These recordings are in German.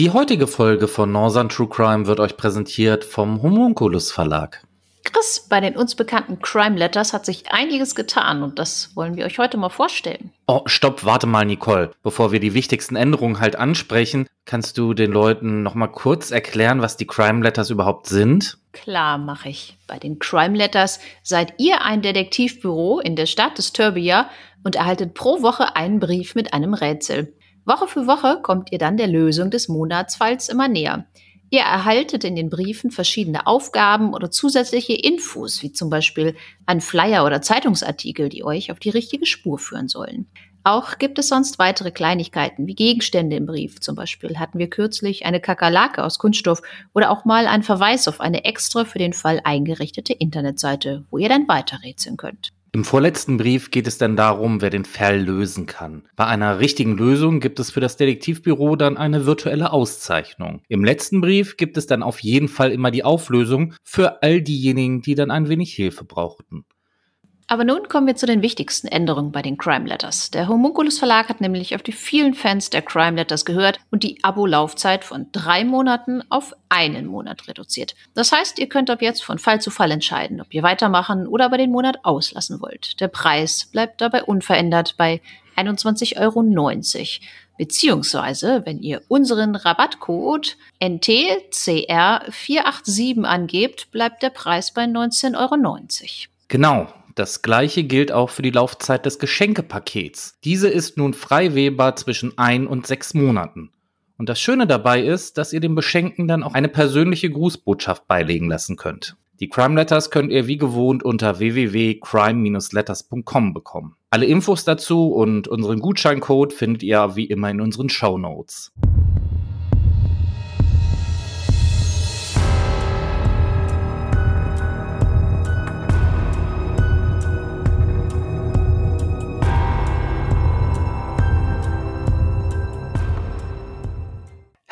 Die heutige Folge von Northern True Crime wird euch präsentiert vom Homunculus Verlag. Chris, bei den uns bekannten Crime Letters hat sich einiges getan und das wollen wir euch heute mal vorstellen. Oh, stopp, warte mal, Nicole. Bevor wir die wichtigsten Änderungen halt ansprechen, kannst du den Leuten noch mal kurz erklären, was die Crime Letters überhaupt sind? Klar, mache ich. Bei den Crime Letters seid ihr ein Detektivbüro in der Stadt des Turbia und erhaltet pro Woche einen Brief mit einem Rätsel. Woche für Woche kommt ihr dann der Lösung des Monatsfalls immer näher. Ihr erhaltet in den Briefen verschiedene Aufgaben oder zusätzliche Infos, wie zum Beispiel ein Flyer oder Zeitungsartikel, die euch auf die richtige Spur führen sollen. Auch gibt es sonst weitere Kleinigkeiten wie Gegenstände im Brief. Zum Beispiel hatten wir kürzlich eine Kakerlake aus Kunststoff oder auch mal einen Verweis auf eine extra für den Fall eingerichtete Internetseite, wo ihr dann weiterrätseln könnt. Im vorletzten Brief geht es dann darum, wer den Fall lösen kann. Bei einer richtigen Lösung gibt es für das Detektivbüro dann eine virtuelle Auszeichnung. Im letzten Brief gibt es dann auf jeden Fall immer die Auflösung für all diejenigen, die dann ein wenig Hilfe brauchten. Aber nun kommen wir zu den wichtigsten Änderungen bei den Crime Letters. Der Homunculus Verlag hat nämlich auf die vielen Fans der Crime Letters gehört und die Abo-Laufzeit von drei Monaten auf einen Monat reduziert. Das heißt, ihr könnt ab jetzt von Fall zu Fall entscheiden, ob ihr weitermachen oder aber den Monat auslassen wollt. Der Preis bleibt dabei unverändert bei 21,90 Euro. Beziehungsweise, wenn ihr unseren Rabattcode NTCR487 angebt, bleibt der Preis bei 19,90 Euro. Genau, das gleiche gilt auch für die Laufzeit des Geschenkepakets. Diese ist nun frei wählbar zwischen ein und sechs Monaten. Und das Schöne dabei ist, dass ihr dem Beschenken dann auch eine persönliche Grußbotschaft beilegen lassen könnt. Die Crime Letters könnt ihr wie gewohnt unter www.crime-letters.com bekommen. Alle Infos dazu und unseren Gutscheincode findet ihr wie immer in unseren Show Notes.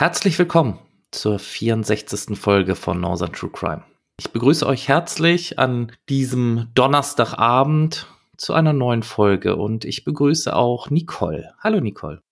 Herzlich willkommen zur 64. Folge von Northern True Crime. Ich begrüße euch herzlich an diesem Donnerstagabend zu einer neuen Folge und ich begrüße auch Nicole. Hallo Nicole.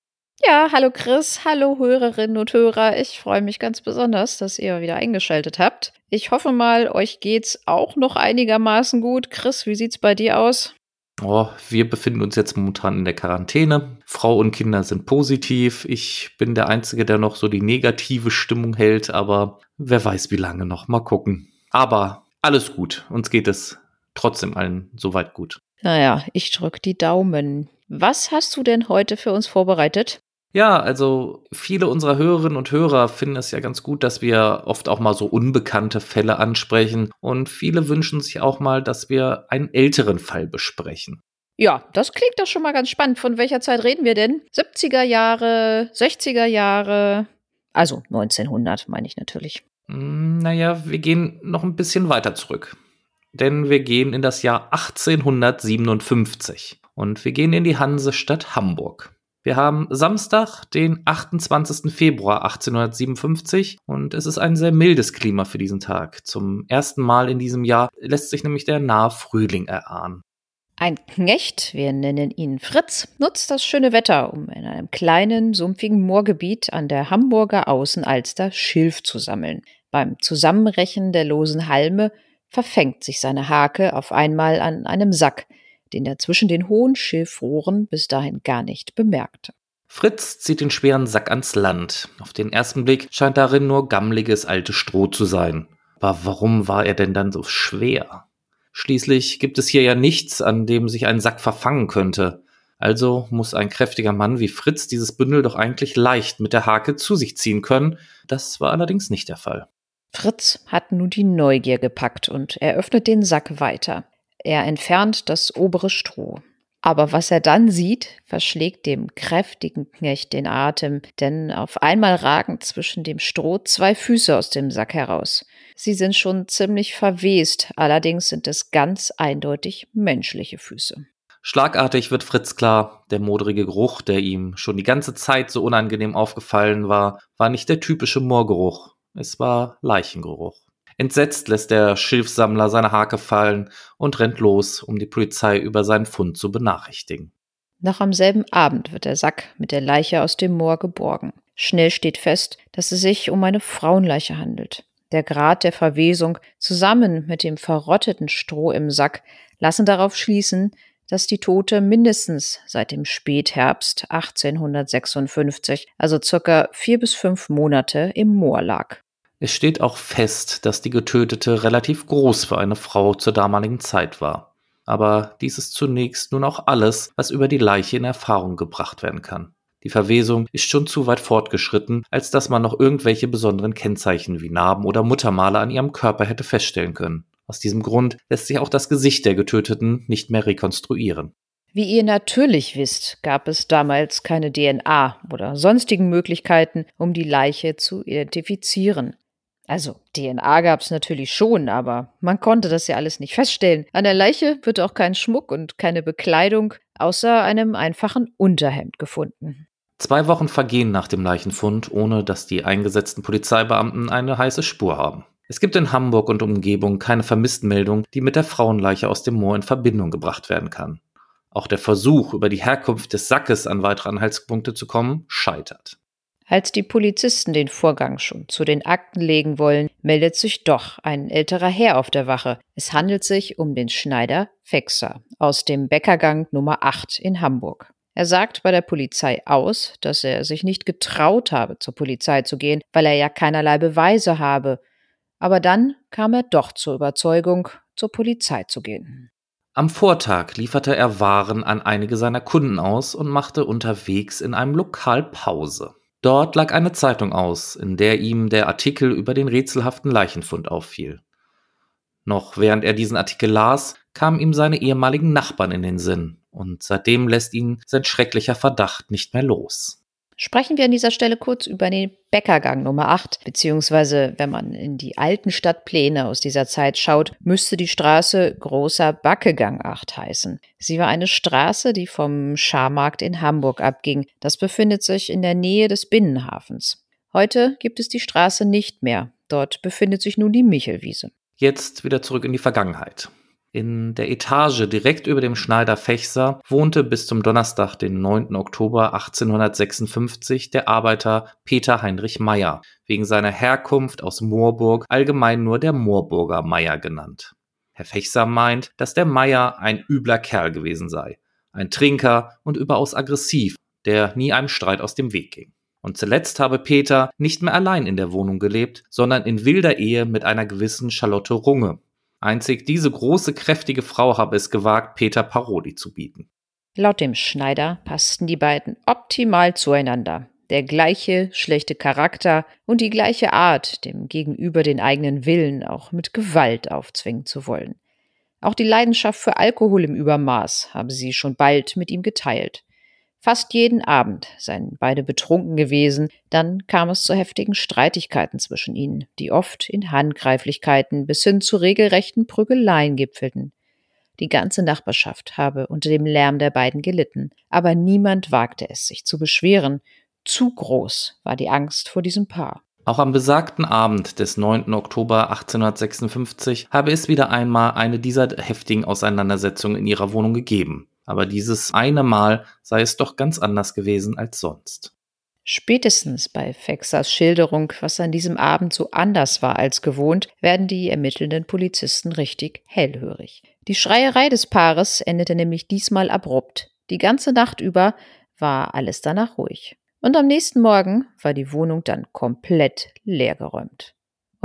Ja, hallo Chris, hallo Hörerinnen und Hörer. Ich freue mich ganz besonders, dass ihr wieder eingeschaltet habt. Ich hoffe mal, euch geht's auch noch einigermaßen gut. Chris, wie sieht's bei dir aus? Oh, wir befinden uns jetzt momentan in der Quarantäne. Frau und Kinder sind positiv. Ich bin der Einzige, der noch so die negative Stimmung hält, aber wer weiß, wie lange noch. Mal gucken. Aber alles gut. Uns geht es trotzdem allen soweit gut. Naja, ich drück die Daumen. Was hast du denn heute für uns vorbereitet? Ja, also viele unserer Hörerinnen und Hörer finden es ja ganz gut, dass wir oft auch mal so unbekannte Fälle ansprechen. Und viele wünschen sich auch mal, dass wir einen älteren Fall besprechen. Ja, das klingt doch schon mal ganz spannend. Von welcher Zeit reden wir denn? 70er Jahre, 60er Jahre? Also 1900 meine ich natürlich. Hm, naja, wir gehen noch ein bisschen weiter zurück. Denn wir gehen in das Jahr 1857. Und wir gehen in die Hansestadt Hamburg. Wir haben Samstag, den 28. Februar 1857 und es ist ein sehr mildes Klima für diesen Tag. Zum ersten Mal in diesem Jahr lässt sich nämlich der nahe Frühling erahnen. Ein Knecht, wir nennen ihn Fritz, nutzt das schöne Wetter, um in einem kleinen, sumpfigen Moorgebiet an der Hamburger Außenalster Schilf zu sammeln. Beim Zusammenrechen der losen Halme verfängt sich seine Hake auf einmal an einem Sack, den er zwischen den hohen Schilfrohren bis dahin gar nicht bemerkte. Fritz zieht den schweren Sack ans Land. Auf den ersten Blick scheint darin nur gammliges altes Stroh zu sein. Aber warum war er denn dann so schwer? Schließlich gibt es hier ja nichts, an dem sich ein Sack verfangen könnte. Also muss ein kräftiger Mann wie Fritz dieses Bündel doch eigentlich leicht mit der Hake zu sich ziehen können. Das war allerdings nicht der Fall. Fritz hat nun die Neugier gepackt und eröffnet den Sack weiter. Er entfernt das obere Stroh. Aber was er dann sieht, verschlägt dem kräftigen Knecht den Atem, denn auf einmal ragen zwischen dem Stroh zwei Füße aus dem Sack heraus. Sie sind schon ziemlich verwest, allerdings sind es ganz eindeutig menschliche Füße. Schlagartig wird Fritz klar, der modrige Geruch, der ihm schon die ganze Zeit so unangenehm aufgefallen war, war nicht der typische Moorgeruch, es war Leichengeruch. Entsetzt lässt der Schilfsammler seine Hake fallen und rennt los, um die Polizei über seinen Fund zu benachrichtigen. Noch am selben Abend wird der Sack mit der Leiche aus dem Moor geborgen. Schnell steht fest, dass es sich um eine Frauenleiche handelt. Der Grad der Verwesung zusammen mit dem verrotteten Stroh im Sack lassen darauf schließen, dass die Tote mindestens seit dem Spätherbst 1856, also circa vier bis fünf Monate, im Moor lag. Es steht auch fest, dass die Getötete relativ groß für eine Frau zur damaligen Zeit war. Aber dies ist zunächst nun auch alles, was über die Leiche in Erfahrung gebracht werden kann. Die Verwesung ist schon zu weit fortgeschritten, als dass man noch irgendwelche besonderen Kennzeichen wie Narben oder Muttermale an ihrem Körper hätte feststellen können. Aus diesem Grund lässt sich auch das Gesicht der Getöteten nicht mehr rekonstruieren. Wie ihr natürlich wisst, gab es damals keine DNA oder sonstigen Möglichkeiten, um die Leiche zu identifizieren. Also DNA gab es natürlich schon, aber man konnte das ja alles nicht feststellen. An der Leiche wird auch kein Schmuck und keine Bekleidung außer einem einfachen Unterhemd gefunden. Zwei Wochen vergehen nach dem Leichenfund, ohne dass die eingesetzten Polizeibeamten eine heiße Spur haben. Es gibt in Hamburg und Umgebung keine Vermisstenmeldung, die mit der Frauenleiche aus dem Moor in Verbindung gebracht werden kann. Auch der Versuch, über die Herkunft des Sackes an weitere Anhaltspunkte zu kommen, scheitert. Als die Polizisten den Vorgang schon zu den Akten legen wollen, meldet sich doch ein älterer Herr auf der Wache. Es handelt sich um den Schneider Fexer aus dem Bäckergang Nummer 8 in Hamburg. Er sagt bei der Polizei aus, dass er sich nicht getraut habe, zur Polizei zu gehen, weil er ja keinerlei Beweise habe. Aber dann kam er doch zur Überzeugung, zur Polizei zu gehen. Am Vortag lieferte er Waren an einige seiner Kunden aus und machte unterwegs in einem Lokal Pause. Dort lag eine Zeitung aus, in der ihm der Artikel über den rätselhaften Leichenfund auffiel. Noch während er diesen Artikel las, kamen ihm seine ehemaligen Nachbarn in den Sinn, und seitdem lässt ihn sein schrecklicher Verdacht nicht mehr los. Sprechen wir an dieser Stelle kurz über den Bäckergang Nummer 8, beziehungsweise wenn man in die alten Stadtpläne aus dieser Zeit schaut, müsste die Straße Großer Backegang 8 heißen. Sie war eine Straße, die vom Scharmarkt in Hamburg abging. Das befindet sich in der Nähe des Binnenhafens. Heute gibt es die Straße nicht mehr. Dort befindet sich nun die Michelwiese. Jetzt wieder zurück in die Vergangenheit. In der Etage direkt über dem Schneider Fechser wohnte bis zum Donnerstag, den 9. Oktober 1856, der Arbeiter Peter Heinrich Meyer, wegen seiner Herkunft aus Moorburg allgemein nur der Moorburger Meyer genannt. Herr Fechser meint, dass der Meyer ein übler Kerl gewesen sei, ein Trinker und überaus aggressiv, der nie einem Streit aus dem Weg ging. Und zuletzt habe Peter nicht mehr allein in der Wohnung gelebt, sondern in wilder Ehe mit einer gewissen Charlotte Runge, Einzig diese große, kräftige Frau habe es gewagt, Peter Parodi zu bieten. Laut dem Schneider passten die beiden optimal zueinander. Der gleiche schlechte Charakter und die gleiche Art, dem Gegenüber den eigenen Willen auch mit Gewalt aufzwingen zu wollen. Auch die Leidenschaft für Alkohol im Übermaß habe sie schon bald mit ihm geteilt. Fast jeden Abend seien beide betrunken gewesen, dann kam es zu heftigen Streitigkeiten zwischen ihnen, die oft in Handgreiflichkeiten bis hin zu regelrechten Prügeleien gipfelten. Die ganze Nachbarschaft habe unter dem Lärm der beiden gelitten, aber niemand wagte es, sich zu beschweren. Zu groß war die Angst vor diesem Paar. Auch am besagten Abend des 9. Oktober 1856 habe es wieder einmal eine dieser heftigen Auseinandersetzungen in ihrer Wohnung gegeben aber dieses eine Mal sei es doch ganz anders gewesen als sonst. Spätestens bei Fexers Schilderung, was an diesem Abend so anders war als gewohnt, werden die ermittelnden Polizisten richtig hellhörig. Die Schreierei des Paares endete nämlich diesmal abrupt. Die ganze Nacht über war alles danach ruhig. Und am nächsten Morgen war die Wohnung dann komplett leergeräumt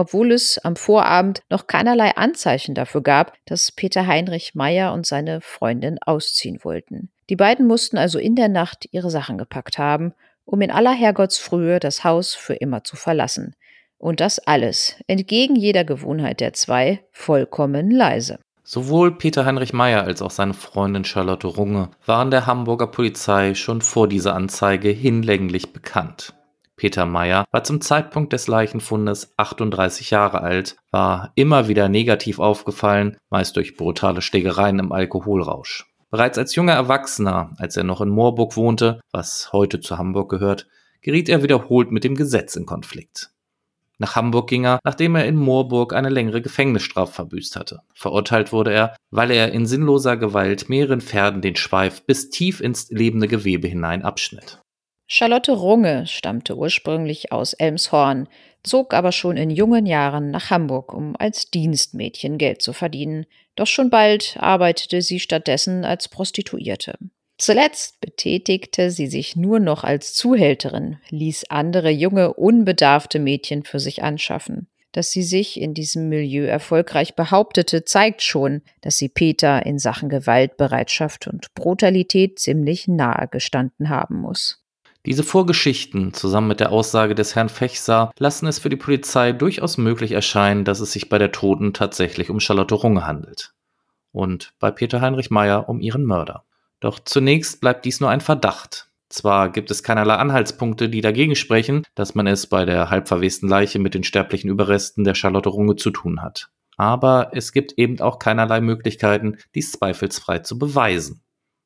obwohl es am Vorabend noch keinerlei Anzeichen dafür gab, dass Peter Heinrich Meyer und seine Freundin ausziehen wollten. Die beiden mussten also in der Nacht ihre Sachen gepackt haben, um in aller Herrgottsfrühe das Haus für immer zu verlassen. Und das alles, entgegen jeder Gewohnheit der zwei, vollkommen leise. Sowohl Peter Heinrich Meyer als auch seine Freundin Charlotte Runge waren der Hamburger Polizei schon vor dieser Anzeige hinlänglich bekannt. Peter Meyer war zum Zeitpunkt des Leichenfundes 38 Jahre alt, war immer wieder negativ aufgefallen, meist durch brutale Schlägereien im Alkoholrausch. Bereits als junger Erwachsener, als er noch in Moorburg wohnte, was heute zu Hamburg gehört, geriet er wiederholt mit dem Gesetz in Konflikt. Nach Hamburg ging er, nachdem er in Moorburg eine längere Gefängnisstrafe verbüßt hatte. Verurteilt wurde er, weil er in sinnloser Gewalt mehreren Pferden den Schweif bis tief ins lebende Gewebe hinein abschnitt. Charlotte Runge stammte ursprünglich aus Elmshorn, zog aber schon in jungen Jahren nach Hamburg, um als Dienstmädchen Geld zu verdienen. Doch schon bald arbeitete sie stattdessen als Prostituierte. Zuletzt betätigte sie sich nur noch als Zuhälterin, ließ andere junge, unbedarfte Mädchen für sich anschaffen. Dass sie sich in diesem Milieu erfolgreich behauptete, zeigt schon, dass sie Peter in Sachen Gewaltbereitschaft und Brutalität ziemlich nahe gestanden haben muss. Diese Vorgeschichten zusammen mit der Aussage des Herrn Fechser lassen es für die Polizei durchaus möglich erscheinen, dass es sich bei der Toten tatsächlich um Charlotte Runge handelt. Und bei Peter Heinrich Meyer um ihren Mörder. Doch zunächst bleibt dies nur ein Verdacht. Zwar gibt es keinerlei Anhaltspunkte, die dagegen sprechen, dass man es bei der halbverwesten Leiche mit den sterblichen Überresten der Charlotte Runge zu tun hat. Aber es gibt eben auch keinerlei Möglichkeiten, dies zweifelsfrei zu beweisen.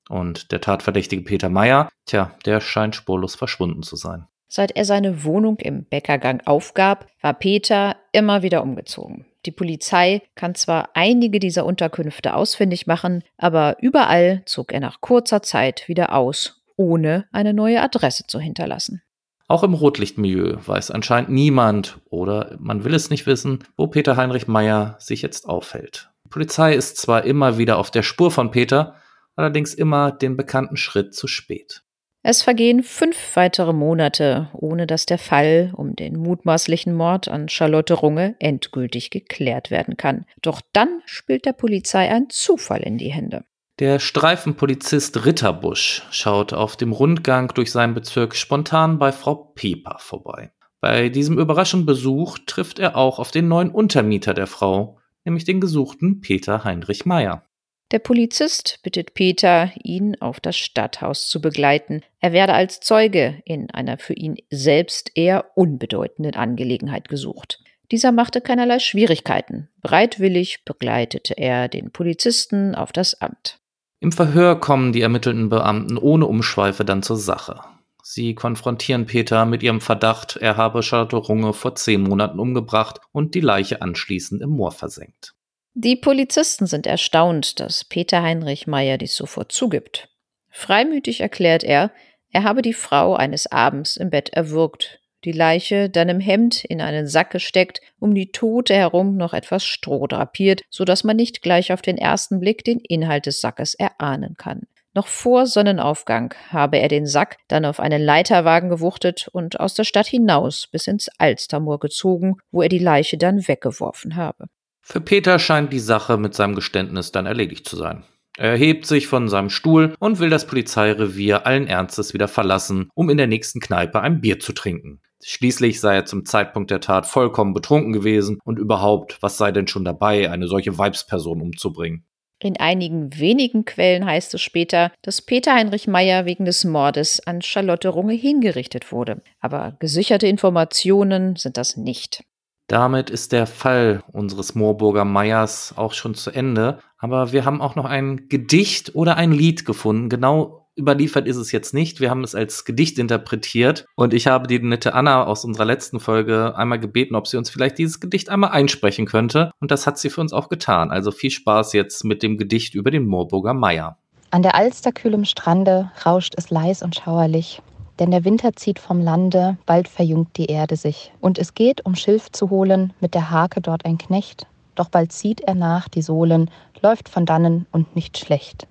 Und der Tatverdächtige Peter Meyer, tja, der scheint spurlos verschwunden zu sein. Seit er seine Wohnung im Bäckergang aufgab, war Peter immer wieder umgezogen. Die Polizei kann zwar einige dieser Unterkünfte ausfindig machen, aber überall zog er nach kurzer Zeit wieder aus, ohne eine neue Adresse zu hinterlassen. Auch im Rotlichtmilieu weiß anscheinend niemand oder man will es nicht wissen, wo Peter Heinrich Meyer sich jetzt aufhält. Die Polizei ist zwar immer wieder auf der Spur von Peter, allerdings immer den bekannten Schritt zu spät. Es vergehen fünf weitere Monate, ohne dass der Fall um den mutmaßlichen Mord an Charlotte Runge endgültig geklärt werden kann. Doch dann spielt der Polizei ein Zufall in die Hände. Der Streifenpolizist Ritterbusch schaut auf dem Rundgang durch seinen Bezirk spontan bei Frau Pieper vorbei. Bei diesem überraschenden Besuch trifft er auch auf den neuen Untermieter der Frau, nämlich den gesuchten Peter Heinrich Meyer. Der Polizist bittet Peter, ihn auf das Stadthaus zu begleiten. Er werde als Zeuge in einer für ihn selbst eher unbedeutenden Angelegenheit gesucht. Dieser machte keinerlei Schwierigkeiten. Bereitwillig begleitete er den Polizisten auf das Amt. Im Verhör kommen die ermittelnden Beamten ohne Umschweife dann zur Sache. Sie konfrontieren Peter mit ihrem Verdacht, er habe Charlotte Runge vor zehn Monaten umgebracht und die Leiche anschließend im Moor versenkt. Die Polizisten sind erstaunt, dass Peter Heinrich Meyer dies sofort zugibt. Freimütig erklärt er, er habe die Frau eines Abends im Bett erwürgt, die Leiche dann im Hemd in einen Sack gesteckt, um die Tote herum noch etwas Stroh drapiert, so dass man nicht gleich auf den ersten Blick den Inhalt des Sackes erahnen kann. Noch vor Sonnenaufgang habe er den Sack dann auf einen Leiterwagen gewuchtet und aus der Stadt hinaus bis ins Alstermoor gezogen, wo er die Leiche dann weggeworfen habe. Für Peter scheint die Sache mit seinem Geständnis dann erledigt zu sein. Er erhebt sich von seinem Stuhl und will das Polizeirevier allen Ernstes wieder verlassen, um in der nächsten Kneipe ein Bier zu trinken. Schließlich sei er zum Zeitpunkt der Tat vollkommen betrunken gewesen und überhaupt, was sei denn schon dabei, eine solche Weibsperson umzubringen? In einigen wenigen Quellen heißt es später, dass Peter Heinrich Meyer wegen des Mordes an Charlotte Runge hingerichtet wurde. Aber gesicherte Informationen sind das nicht. Damit ist der Fall unseres Moorburger Meyers auch schon zu Ende. Aber wir haben auch noch ein Gedicht oder ein Lied gefunden. Genau überliefert ist es jetzt nicht. Wir haben es als Gedicht interpretiert. Und ich habe die nette Anna aus unserer letzten Folge einmal gebeten, ob sie uns vielleicht dieses Gedicht einmal einsprechen könnte. Und das hat sie für uns auch getan. Also viel Spaß jetzt mit dem Gedicht über den Moorburger Meier. An der Alster kühlem Strande rauscht es leis und schauerlich denn der Winter zieht vom Lande, bald verjüngt die Erde sich. Und es geht, um Schilf zu holen, mit der Hake dort ein Knecht, doch bald zieht er nach die Sohlen, läuft von dannen und nicht schlecht.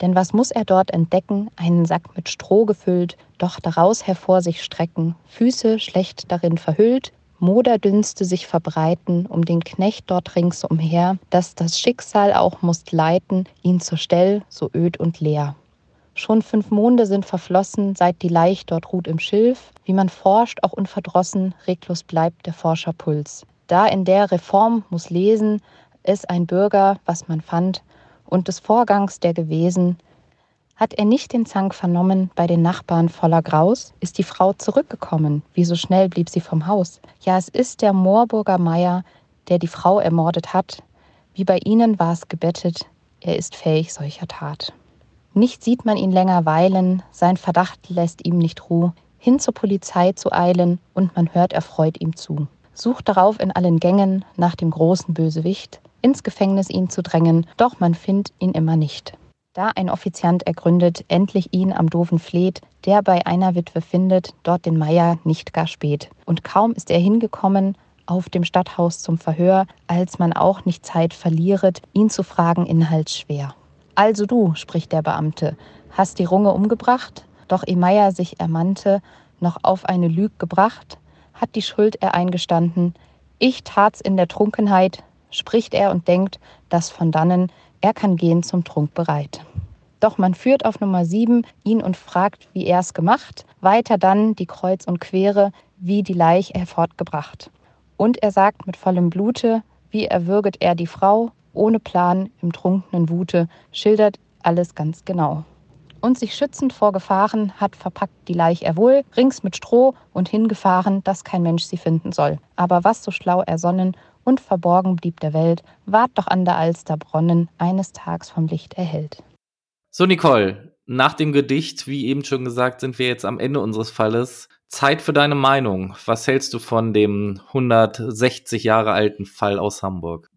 Denn was muss er dort entdecken? Einen Sack mit Stroh gefüllt, doch daraus hervor sich strecken, Füße schlecht darin verhüllt, Moderdünste sich verbreiten um den Knecht dort ringsumher, dass das Schicksal auch musst leiten, ihn zur Stell so öd und leer. Schon fünf Monde sind verflossen, seit die Leich dort ruht im Schilf. Wie man forscht, auch unverdrossen, reglos bleibt der Forscherpuls. Da in der Reform muss lesen, es ein Bürger, was man fand, und des Vorgangs der gewesen. Hat er nicht den Zank vernommen bei den Nachbarn voller Graus? Ist die Frau zurückgekommen? Wie so schnell blieb sie vom Haus? Ja, es ist der Moorburger Meier, der die Frau ermordet hat. Wie bei ihnen war es gebettet, er ist fähig solcher Tat. Nicht sieht man ihn länger weilen, sein Verdacht lässt ihm nicht Ruhe, hin zur Polizei zu eilen, und man hört erfreut ihm zu. Sucht darauf in allen Gängen nach dem großen Bösewicht, ins Gefängnis ihn zu drängen, doch man findet ihn immer nicht. Da ein Offiziant ergründet, endlich ihn am Doofen fleht, der bei einer Witwe findet, dort den Meier nicht gar spät. Und kaum ist er hingekommen, auf dem Stadthaus zum Verhör, als man auch nicht Zeit verlieret, ihn zu fragen inhaltsschwer. Also du, spricht der Beamte, hast die Runge umgebracht? Doch ehe Meier sich ermannte, noch auf eine Lüg gebracht, hat die Schuld er eingestanden. Ich tat's in der Trunkenheit, spricht er und denkt, dass von dannen er kann gehen zum Trunk bereit. Doch man führt auf Nummer 7 ihn und fragt, wie er's gemacht, weiter dann die Kreuz und Quere, wie die Leich er fortgebracht. Und er sagt mit vollem Blute, wie erwürget er die Frau, ohne Plan, im trunkenen Wute, schildert alles ganz genau. Und sich schützend vor Gefahren hat verpackt die Leich er wohl, rings mit Stroh und hingefahren, dass kein Mensch sie finden soll. Aber was so schlau ersonnen und verborgen blieb der Welt, ward doch an der Alster Bronnen eines Tags vom Licht erhellt. So, Nicole, nach dem Gedicht, wie eben schon gesagt, sind wir jetzt am Ende unseres Falles. Zeit für deine Meinung. Was hältst du von dem 160 Jahre alten Fall aus Hamburg?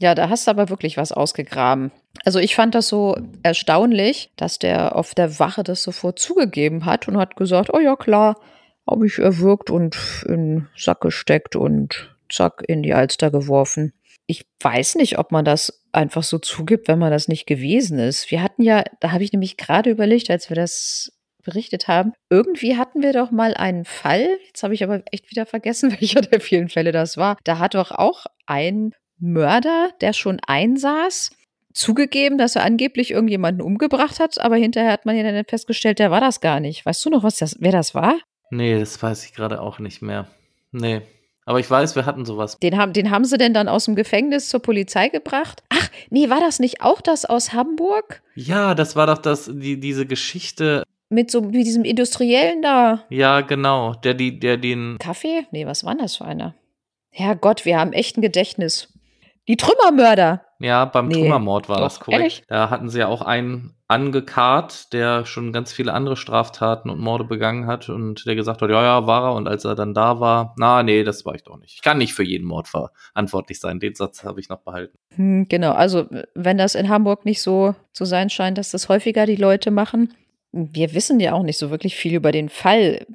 Ja, da hast du aber wirklich was ausgegraben. Also ich fand das so erstaunlich, dass der auf der Wache das sofort zugegeben hat und hat gesagt, oh ja klar, habe ich erwürgt und in den Sack gesteckt und zack in die Alster geworfen. Ich weiß nicht, ob man das einfach so zugibt, wenn man das nicht gewesen ist. Wir hatten ja, da habe ich nämlich gerade überlegt, als wir das berichtet haben, irgendwie hatten wir doch mal einen Fall, jetzt habe ich aber echt wieder vergessen, welcher der vielen Fälle das war. Da hat doch auch ein Mörder, der schon einsaß, zugegeben, dass er angeblich irgendjemanden umgebracht hat, aber hinterher hat man ja dann festgestellt, der war das gar nicht. Weißt du noch, was das, wer das war? Nee, das weiß ich gerade auch nicht mehr. Nee. Aber ich weiß, wir hatten sowas. Den haben, den haben sie denn dann aus dem Gefängnis zur Polizei gebracht? Ach, nee, war das nicht auch das aus Hamburg? Ja, das war doch das, die, diese Geschichte. Mit so mit diesem Industriellen da. Ja, genau. Der, die, der den. Kaffee? Nee, was war das für einer? Herrgott, wir haben echt ein Gedächtnis. Die Trümmermörder. Ja, beim nee, Trümmermord war doch, das korrekt. Ehrlich? Da hatten sie ja auch einen angekarrt, der schon ganz viele andere Straftaten und Morde begangen hat und der gesagt hat, ja, ja, war er. Und als er dann da war, na, nee, das war ich doch nicht. Ich kann nicht für jeden Mord verantwortlich sein. Den Satz habe ich noch behalten. Hm, genau, also wenn das in Hamburg nicht so zu sein scheint, dass das häufiger die Leute machen, wir wissen ja auch nicht so wirklich viel über den Fall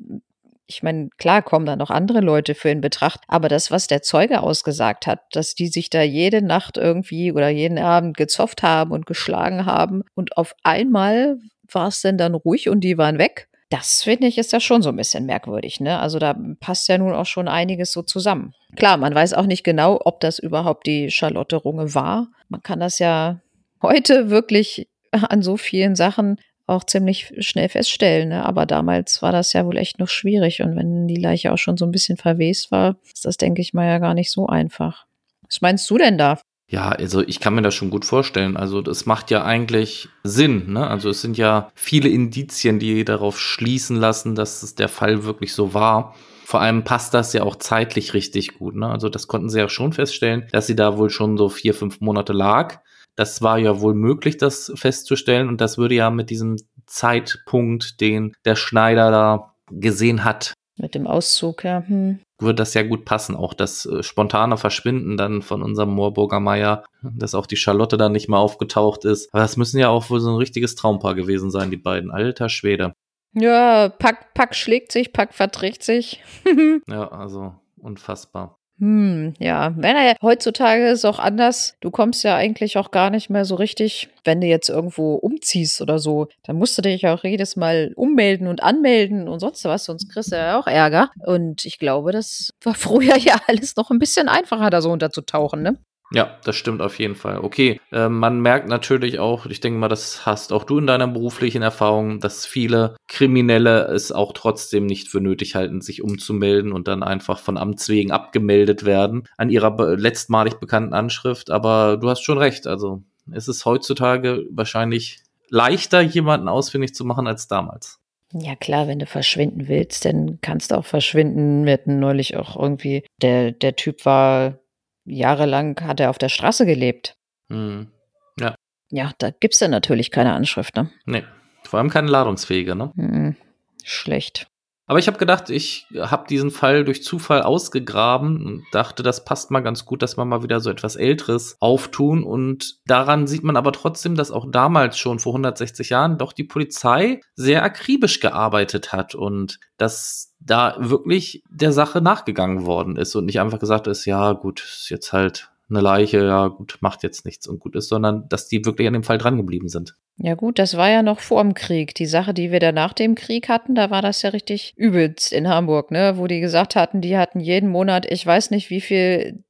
ich meine, klar kommen da noch andere Leute für in Betracht, aber das, was der Zeuge ausgesagt hat, dass die sich da jede Nacht irgendwie oder jeden Abend gezofft haben und geschlagen haben und auf einmal war es denn dann ruhig und die waren weg. Das finde ich ist ja schon so ein bisschen merkwürdig, ne? Also da passt ja nun auch schon einiges so zusammen. Klar, man weiß auch nicht genau, ob das überhaupt die Charlotte Runge war. Man kann das ja heute wirklich an so vielen Sachen auch ziemlich schnell feststellen. Ne? Aber damals war das ja wohl echt noch schwierig. Und wenn die Leiche auch schon so ein bisschen verwest war, ist das, denke ich mal, ja gar nicht so einfach. Was meinst du denn da? Ja, also ich kann mir das schon gut vorstellen. Also das macht ja eigentlich Sinn. Ne? Also es sind ja viele Indizien, die darauf schließen lassen, dass es der Fall wirklich so war. Vor allem passt das ja auch zeitlich richtig gut. Ne? Also das konnten sie ja schon feststellen, dass sie da wohl schon so vier, fünf Monate lag. Das war ja wohl möglich, das festzustellen. Und das würde ja mit diesem Zeitpunkt, den der Schneider da gesehen hat. Mit dem Auszug, ja. Hm. Würde das ja gut passen. Auch das äh, spontane Verschwinden dann von unserem Moorburger Meier, dass auch die Charlotte dann nicht mehr aufgetaucht ist. Aber das müssen ja auch wohl so ein richtiges Traumpaar gewesen sein, die beiden. Alter Schwede. Ja, Pack, Pack schlägt sich, Pack verträgt sich. ja, also unfassbar. Hm, ja, wenn er heutzutage ist auch anders. Du kommst ja eigentlich auch gar nicht mehr so richtig, wenn du jetzt irgendwo umziehst oder so, dann musst du dich auch jedes Mal ummelden und anmelden und sonst was, sonst kriegst du ja auch Ärger. Und ich glaube, das war früher ja alles noch ein bisschen einfacher, da so unterzutauchen, ne? Ja, das stimmt auf jeden Fall. Okay, äh, man merkt natürlich auch, ich denke mal, das hast auch du in deiner beruflichen Erfahrung, dass viele Kriminelle es auch trotzdem nicht für nötig halten, sich umzumelden und dann einfach von Amts wegen abgemeldet werden an ihrer letztmalig bekannten Anschrift. Aber du hast schon recht, also es ist heutzutage wahrscheinlich leichter, jemanden ausfindig zu machen als damals. Ja klar, wenn du verschwinden willst, dann kannst du auch verschwinden. Wir hatten neulich auch irgendwie, der, der Typ war jahrelang hat er auf der Straße gelebt. Mhm. Ja. Ja, da gibt es dann natürlich keine Anschrift, ne? Nee. Vor allem keine ladungsfähige, ne? Mhm. Schlecht. Aber ich habe gedacht, ich habe diesen Fall durch Zufall ausgegraben und dachte, das passt mal ganz gut, dass wir mal wieder so etwas Älteres auftun. Und daran sieht man aber trotzdem, dass auch damals schon vor 160 Jahren doch die Polizei sehr akribisch gearbeitet hat und dass da wirklich der Sache nachgegangen worden ist und nicht einfach gesagt ist, ja gut, ist jetzt halt eine Leiche, ja gut, macht jetzt nichts und gut ist, sondern dass die wirklich an dem Fall drangeblieben sind. Ja gut, das war ja noch vor dem Krieg. Die Sache, die wir da nach dem Krieg hatten, da war das ja richtig übelst in Hamburg, ne? Wo die gesagt hatten, die hatten jeden Monat, ich weiß nicht wie viel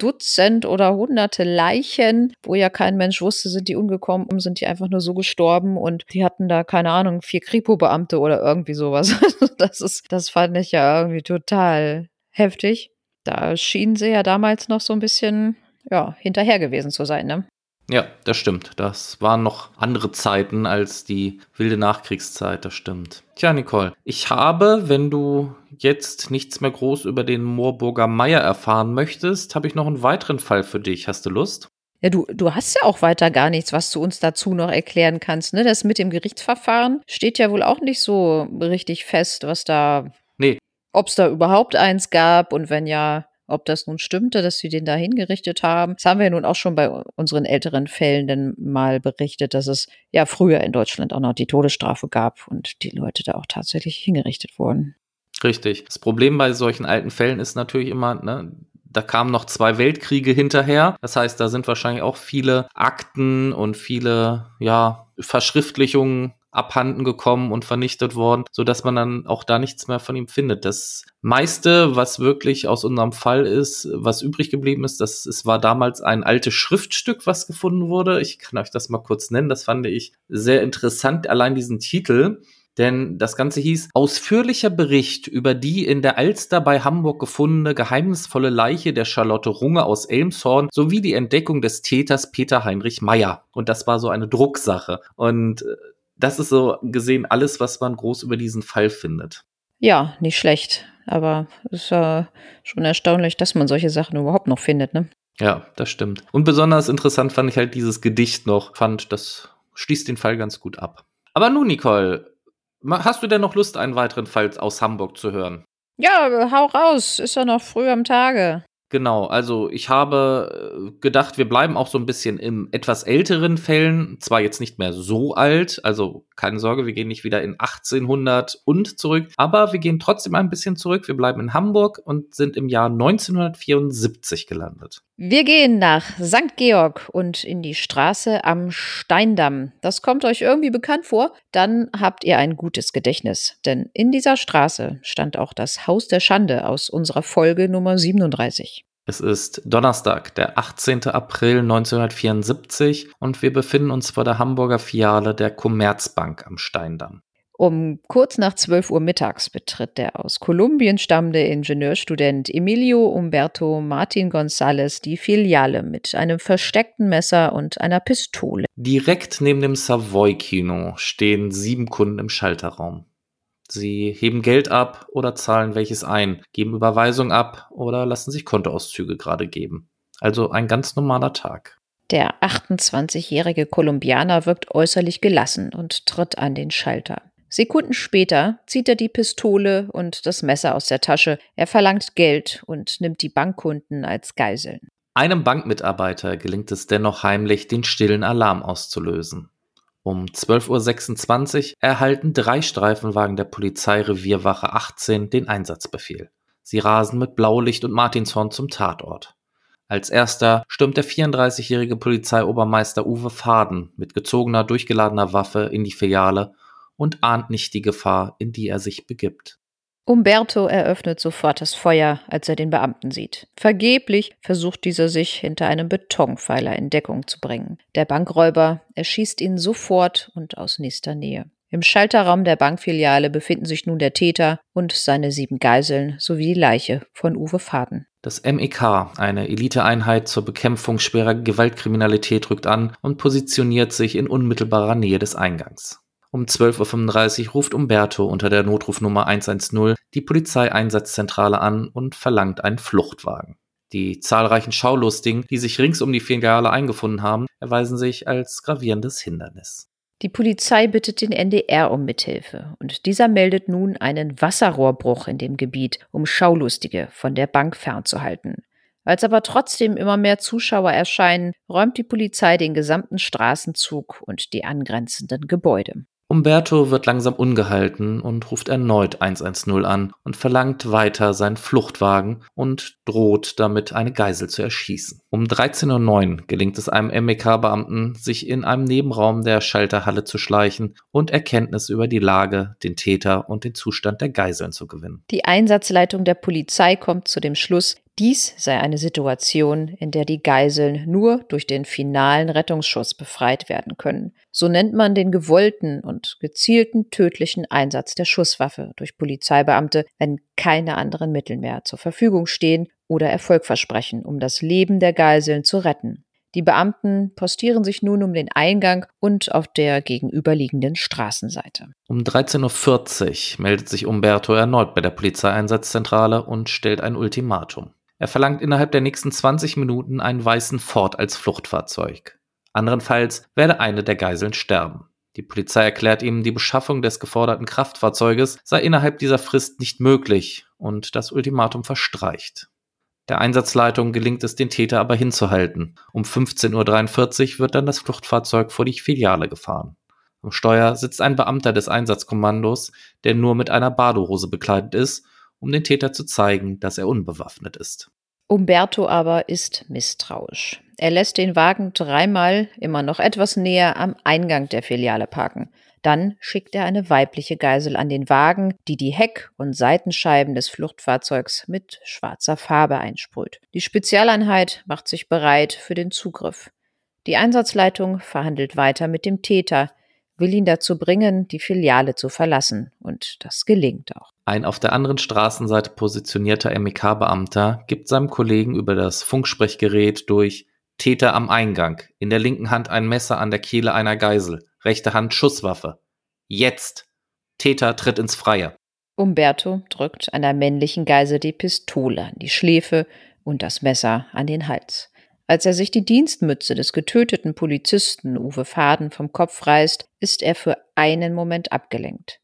Dutzend oder hunderte Leichen, wo ja kein Mensch wusste, sind die umgekommen, sind die einfach nur so gestorben und die hatten da, keine Ahnung, vier Kripo-Beamte oder irgendwie sowas. Das ist, das fand ich ja irgendwie total heftig. Da schienen sie ja damals noch so ein bisschen, ja, hinterher gewesen zu sein, ne? Ja, das stimmt. Das waren noch andere Zeiten als die wilde Nachkriegszeit, das stimmt. Tja, Nicole, ich habe, wenn du jetzt nichts mehr groß über den Moorburger Meier erfahren möchtest, habe ich noch einen weiteren Fall für dich. Hast du Lust? Ja, du, du hast ja auch weiter gar nichts, was du uns dazu noch erklären kannst. Ne? Das mit dem Gerichtsverfahren steht ja wohl auch nicht so richtig fest, was da. Nee. Ob es da überhaupt eins gab und wenn ja, ob das nun stimmte, dass sie den da hingerichtet haben. Das haben wir nun auch schon bei unseren älteren Fällen dann mal berichtet, dass es ja früher in Deutschland auch noch die Todesstrafe gab und die Leute da auch tatsächlich hingerichtet wurden. Richtig. Das Problem bei solchen alten Fällen ist natürlich immer, ne, da kamen noch zwei Weltkriege hinterher. Das heißt, da sind wahrscheinlich auch viele Akten und viele, ja, Verschriftlichungen abhanden gekommen und vernichtet worden, so dass man dann auch da nichts mehr von ihm findet. Das meiste, was wirklich aus unserem Fall ist, was übrig geblieben ist, das es war damals ein altes Schriftstück, was gefunden wurde. Ich kann euch das mal kurz nennen. Das fand ich sehr interessant, allein diesen Titel. Denn das Ganze hieß Ausführlicher Bericht über die in der Alster bei Hamburg gefundene geheimnisvolle Leiche der Charlotte Runge aus Elmshorn sowie die Entdeckung des Täters Peter Heinrich Meyer. Und das war so eine Drucksache. Und äh, das ist so gesehen alles, was man groß über diesen Fall findet. Ja, nicht schlecht. Aber es ist ja schon erstaunlich, dass man solche Sachen überhaupt noch findet, ne? Ja, das stimmt. Und besonders interessant fand ich halt dieses Gedicht noch. Fand, das schließt den Fall ganz gut ab. Aber nun, Nicole, hast du denn noch Lust, einen weiteren Fall aus Hamburg zu hören? Ja, hau raus. Ist ja noch früh am Tage. Genau, also ich habe äh, gedacht, wir bleiben auch so ein bisschen im etwas älteren Fällen, zwar jetzt nicht mehr so alt, also keine Sorge, wir gehen nicht wieder in 1800 und zurück, aber wir gehen trotzdem ein bisschen zurück. Wir bleiben in Hamburg und sind im Jahr 1974 gelandet. Wir gehen nach St. Georg und in die Straße am Steindamm. Das kommt euch irgendwie bekannt vor? Dann habt ihr ein gutes Gedächtnis, denn in dieser Straße stand auch das Haus der Schande aus unserer Folge Nummer 37. Es ist Donnerstag, der 18. April 1974 und wir befinden uns vor der Hamburger Filiale der Commerzbank am Steindamm. Um kurz nach 12 Uhr mittags betritt der aus Kolumbien stammende Ingenieurstudent Emilio Umberto Martin González die Filiale mit einem versteckten Messer und einer Pistole. Direkt neben dem Savoy-Kino stehen sieben Kunden im Schalterraum. Sie heben Geld ab oder zahlen welches ein, geben Überweisung ab oder lassen sich Kontoauszüge gerade geben. Also ein ganz normaler Tag. Der 28-jährige Kolumbianer wirkt äußerlich gelassen und tritt an den Schalter. Sekunden später zieht er die Pistole und das Messer aus der Tasche. Er verlangt Geld und nimmt die Bankkunden als Geiseln. Einem Bankmitarbeiter gelingt es dennoch heimlich, den stillen Alarm auszulösen. Um 12.26 Uhr erhalten drei Streifenwagen der Polizeirevierwache 18 den Einsatzbefehl. Sie rasen mit Blaulicht und Martinshorn zum Tatort. Als erster stürmt der 34-jährige Polizeiobermeister Uwe Faden mit gezogener, durchgeladener Waffe in die Filiale und ahnt nicht die Gefahr, in die er sich begibt. Umberto eröffnet sofort das Feuer, als er den Beamten sieht. Vergeblich versucht dieser sich hinter einem Betonpfeiler in Deckung zu bringen. Der Bankräuber erschießt ihn sofort und aus nächster Nähe. Im Schalterraum der Bankfiliale befinden sich nun der Täter und seine sieben Geiseln sowie die Leiche von Uwe Faden. Das MEK, eine Eliteeinheit zur Bekämpfung schwerer Gewaltkriminalität, rückt an und positioniert sich in unmittelbarer Nähe des Eingangs. Um 12.35 Uhr ruft Umberto unter der Notrufnummer 110 die Polizeieinsatzzentrale an und verlangt einen Fluchtwagen. Die zahlreichen Schaulustigen, die sich rings um die Filiale eingefunden haben, erweisen sich als gravierendes Hindernis. Die Polizei bittet den NDR um Mithilfe und dieser meldet nun einen Wasserrohrbruch in dem Gebiet, um Schaulustige von der Bank fernzuhalten. Als aber trotzdem immer mehr Zuschauer erscheinen, räumt die Polizei den gesamten Straßenzug und die angrenzenden Gebäude. Umberto wird langsam ungehalten und ruft erneut 110 an und verlangt weiter seinen Fluchtwagen und droht damit, eine Geisel zu erschießen. Um 13.09 Uhr gelingt es einem MEK-Beamten, sich in einem Nebenraum der Schalterhalle zu schleichen und Erkenntnis über die Lage, den Täter und den Zustand der Geiseln zu gewinnen. Die Einsatzleitung der Polizei kommt zu dem Schluss, dies sei eine Situation, in der die Geiseln nur durch den finalen Rettungsschuss befreit werden können. So nennt man den gewollten und gezielten tödlichen Einsatz der Schusswaffe durch Polizeibeamte, wenn keine anderen Mittel mehr zur Verfügung stehen oder Erfolg versprechen, um das Leben der Geiseln zu retten. Die Beamten postieren sich nun um den Eingang und auf der gegenüberliegenden Straßenseite. Um 13.40 Uhr meldet sich Umberto erneut bei der Polizeieinsatzzentrale und stellt ein Ultimatum. Er verlangt innerhalb der nächsten 20 Minuten einen weißen Ford als Fluchtfahrzeug. Anderenfalls werde eine der Geiseln sterben. Die Polizei erklärt ihm, die Beschaffung des geforderten Kraftfahrzeuges sei innerhalb dieser Frist nicht möglich und das Ultimatum verstreicht. Der Einsatzleitung gelingt es, den Täter aber hinzuhalten. Um 15.43 Uhr wird dann das Fluchtfahrzeug vor die Filiale gefahren. Am Steuer sitzt ein Beamter des Einsatzkommandos, der nur mit einer Badehose bekleidet ist um den Täter zu zeigen, dass er unbewaffnet ist. Umberto aber ist misstrauisch. Er lässt den Wagen dreimal immer noch etwas näher am Eingang der Filiale parken. Dann schickt er eine weibliche Geisel an den Wagen, die die Heck- und Seitenscheiben des Fluchtfahrzeugs mit schwarzer Farbe einsprüht. Die Spezialeinheit macht sich bereit für den Zugriff. Die Einsatzleitung verhandelt weiter mit dem Täter, will ihn dazu bringen, die Filiale zu verlassen. Und das gelingt auch. Ein auf der anderen Straßenseite positionierter MEK-Beamter gibt seinem Kollegen über das Funksprechgerät durch Täter am Eingang, in der linken Hand ein Messer an der Kehle einer Geisel, rechte Hand Schusswaffe. Jetzt! Täter tritt ins Freie. Umberto drückt einer männlichen Geisel die Pistole an die Schläfe und das Messer an den Hals. Als er sich die Dienstmütze des getöteten Polizisten Uwe Faden vom Kopf reißt, ist er für einen Moment abgelenkt.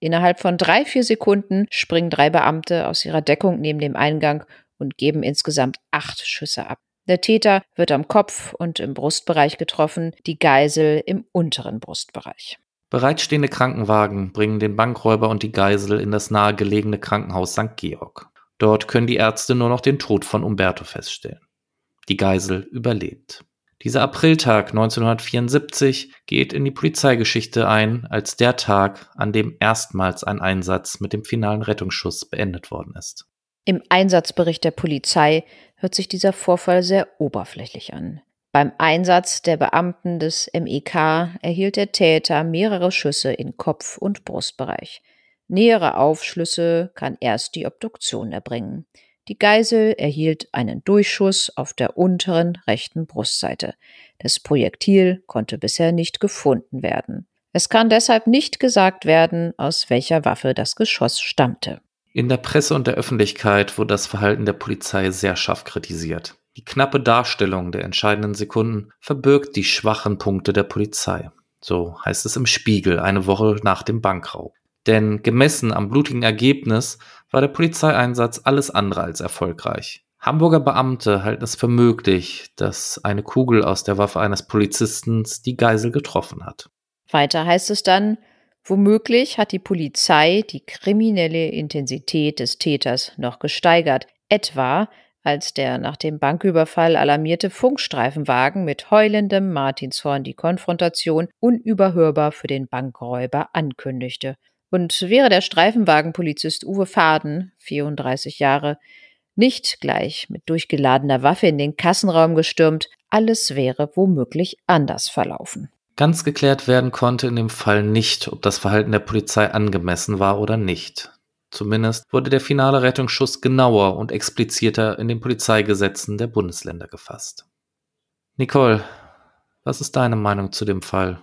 Innerhalb von drei, vier Sekunden springen drei Beamte aus ihrer Deckung neben dem Eingang und geben insgesamt acht Schüsse ab. Der Täter wird am Kopf und im Brustbereich getroffen, die Geisel im unteren Brustbereich. Bereitstehende Krankenwagen bringen den Bankräuber und die Geisel in das nahegelegene Krankenhaus St. Georg. Dort können die Ärzte nur noch den Tod von Umberto feststellen. Die Geisel überlebt. Dieser Apriltag 1974 geht in die Polizeigeschichte ein als der Tag, an dem erstmals ein Einsatz mit dem finalen Rettungsschuss beendet worden ist. Im Einsatzbericht der Polizei hört sich dieser Vorfall sehr oberflächlich an. Beim Einsatz der Beamten des MEK erhielt der Täter mehrere Schüsse in Kopf- und Brustbereich. Nähere Aufschlüsse kann erst die Obduktion erbringen. Die Geisel erhielt einen Durchschuss auf der unteren rechten Brustseite. Das Projektil konnte bisher nicht gefunden werden. Es kann deshalb nicht gesagt werden, aus welcher Waffe das Geschoss stammte. In der Presse und der Öffentlichkeit wurde das Verhalten der Polizei sehr scharf kritisiert. Die knappe Darstellung der entscheidenden Sekunden verbirgt die schwachen Punkte der Polizei. So heißt es im Spiegel eine Woche nach dem Bankraub. Denn gemessen am blutigen Ergebnis war der Polizeieinsatz alles andere als erfolgreich. Hamburger Beamte halten es für möglich, dass eine Kugel aus der Waffe eines Polizisten die Geisel getroffen hat. Weiter heißt es dann, womöglich hat die Polizei die kriminelle Intensität des Täters noch gesteigert, etwa als der nach dem Banküberfall alarmierte Funkstreifenwagen mit heulendem Martinshorn die Konfrontation unüberhörbar für den Bankräuber ankündigte. Und wäre der Streifenwagenpolizist Uwe Faden, 34 Jahre, nicht gleich mit durchgeladener Waffe in den Kassenraum gestürmt, alles wäre womöglich anders verlaufen. Ganz geklärt werden konnte in dem Fall nicht, ob das Verhalten der Polizei angemessen war oder nicht. Zumindest wurde der finale Rettungsschuss genauer und expliziter in den Polizeigesetzen der Bundesländer gefasst. Nicole, was ist deine Meinung zu dem Fall?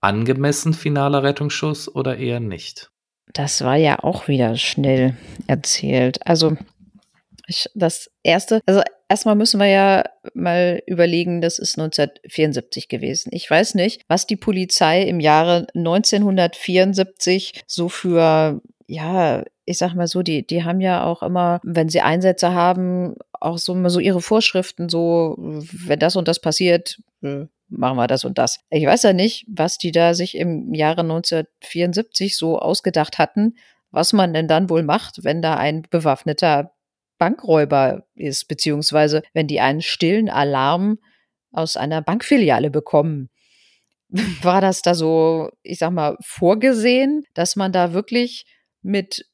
Angemessen finaler Rettungsschuss oder eher nicht? Das war ja auch wieder schnell erzählt. Also ich, das erste, also erstmal müssen wir ja mal überlegen, das ist 1974 gewesen. Ich weiß nicht, was die Polizei im Jahre 1974 so für ja, ich sag mal so, die, die haben ja auch immer, wenn sie Einsätze haben, auch so, so ihre Vorschriften, so, wenn das und das passiert, äh, machen wir das und das. Ich weiß ja nicht, was die da sich im Jahre 1974 so ausgedacht hatten, was man denn dann wohl macht, wenn da ein bewaffneter Bankräuber ist, beziehungsweise wenn die einen stillen Alarm aus einer Bankfiliale bekommen. War das da so, ich sag mal, vorgesehen, dass man da wirklich mit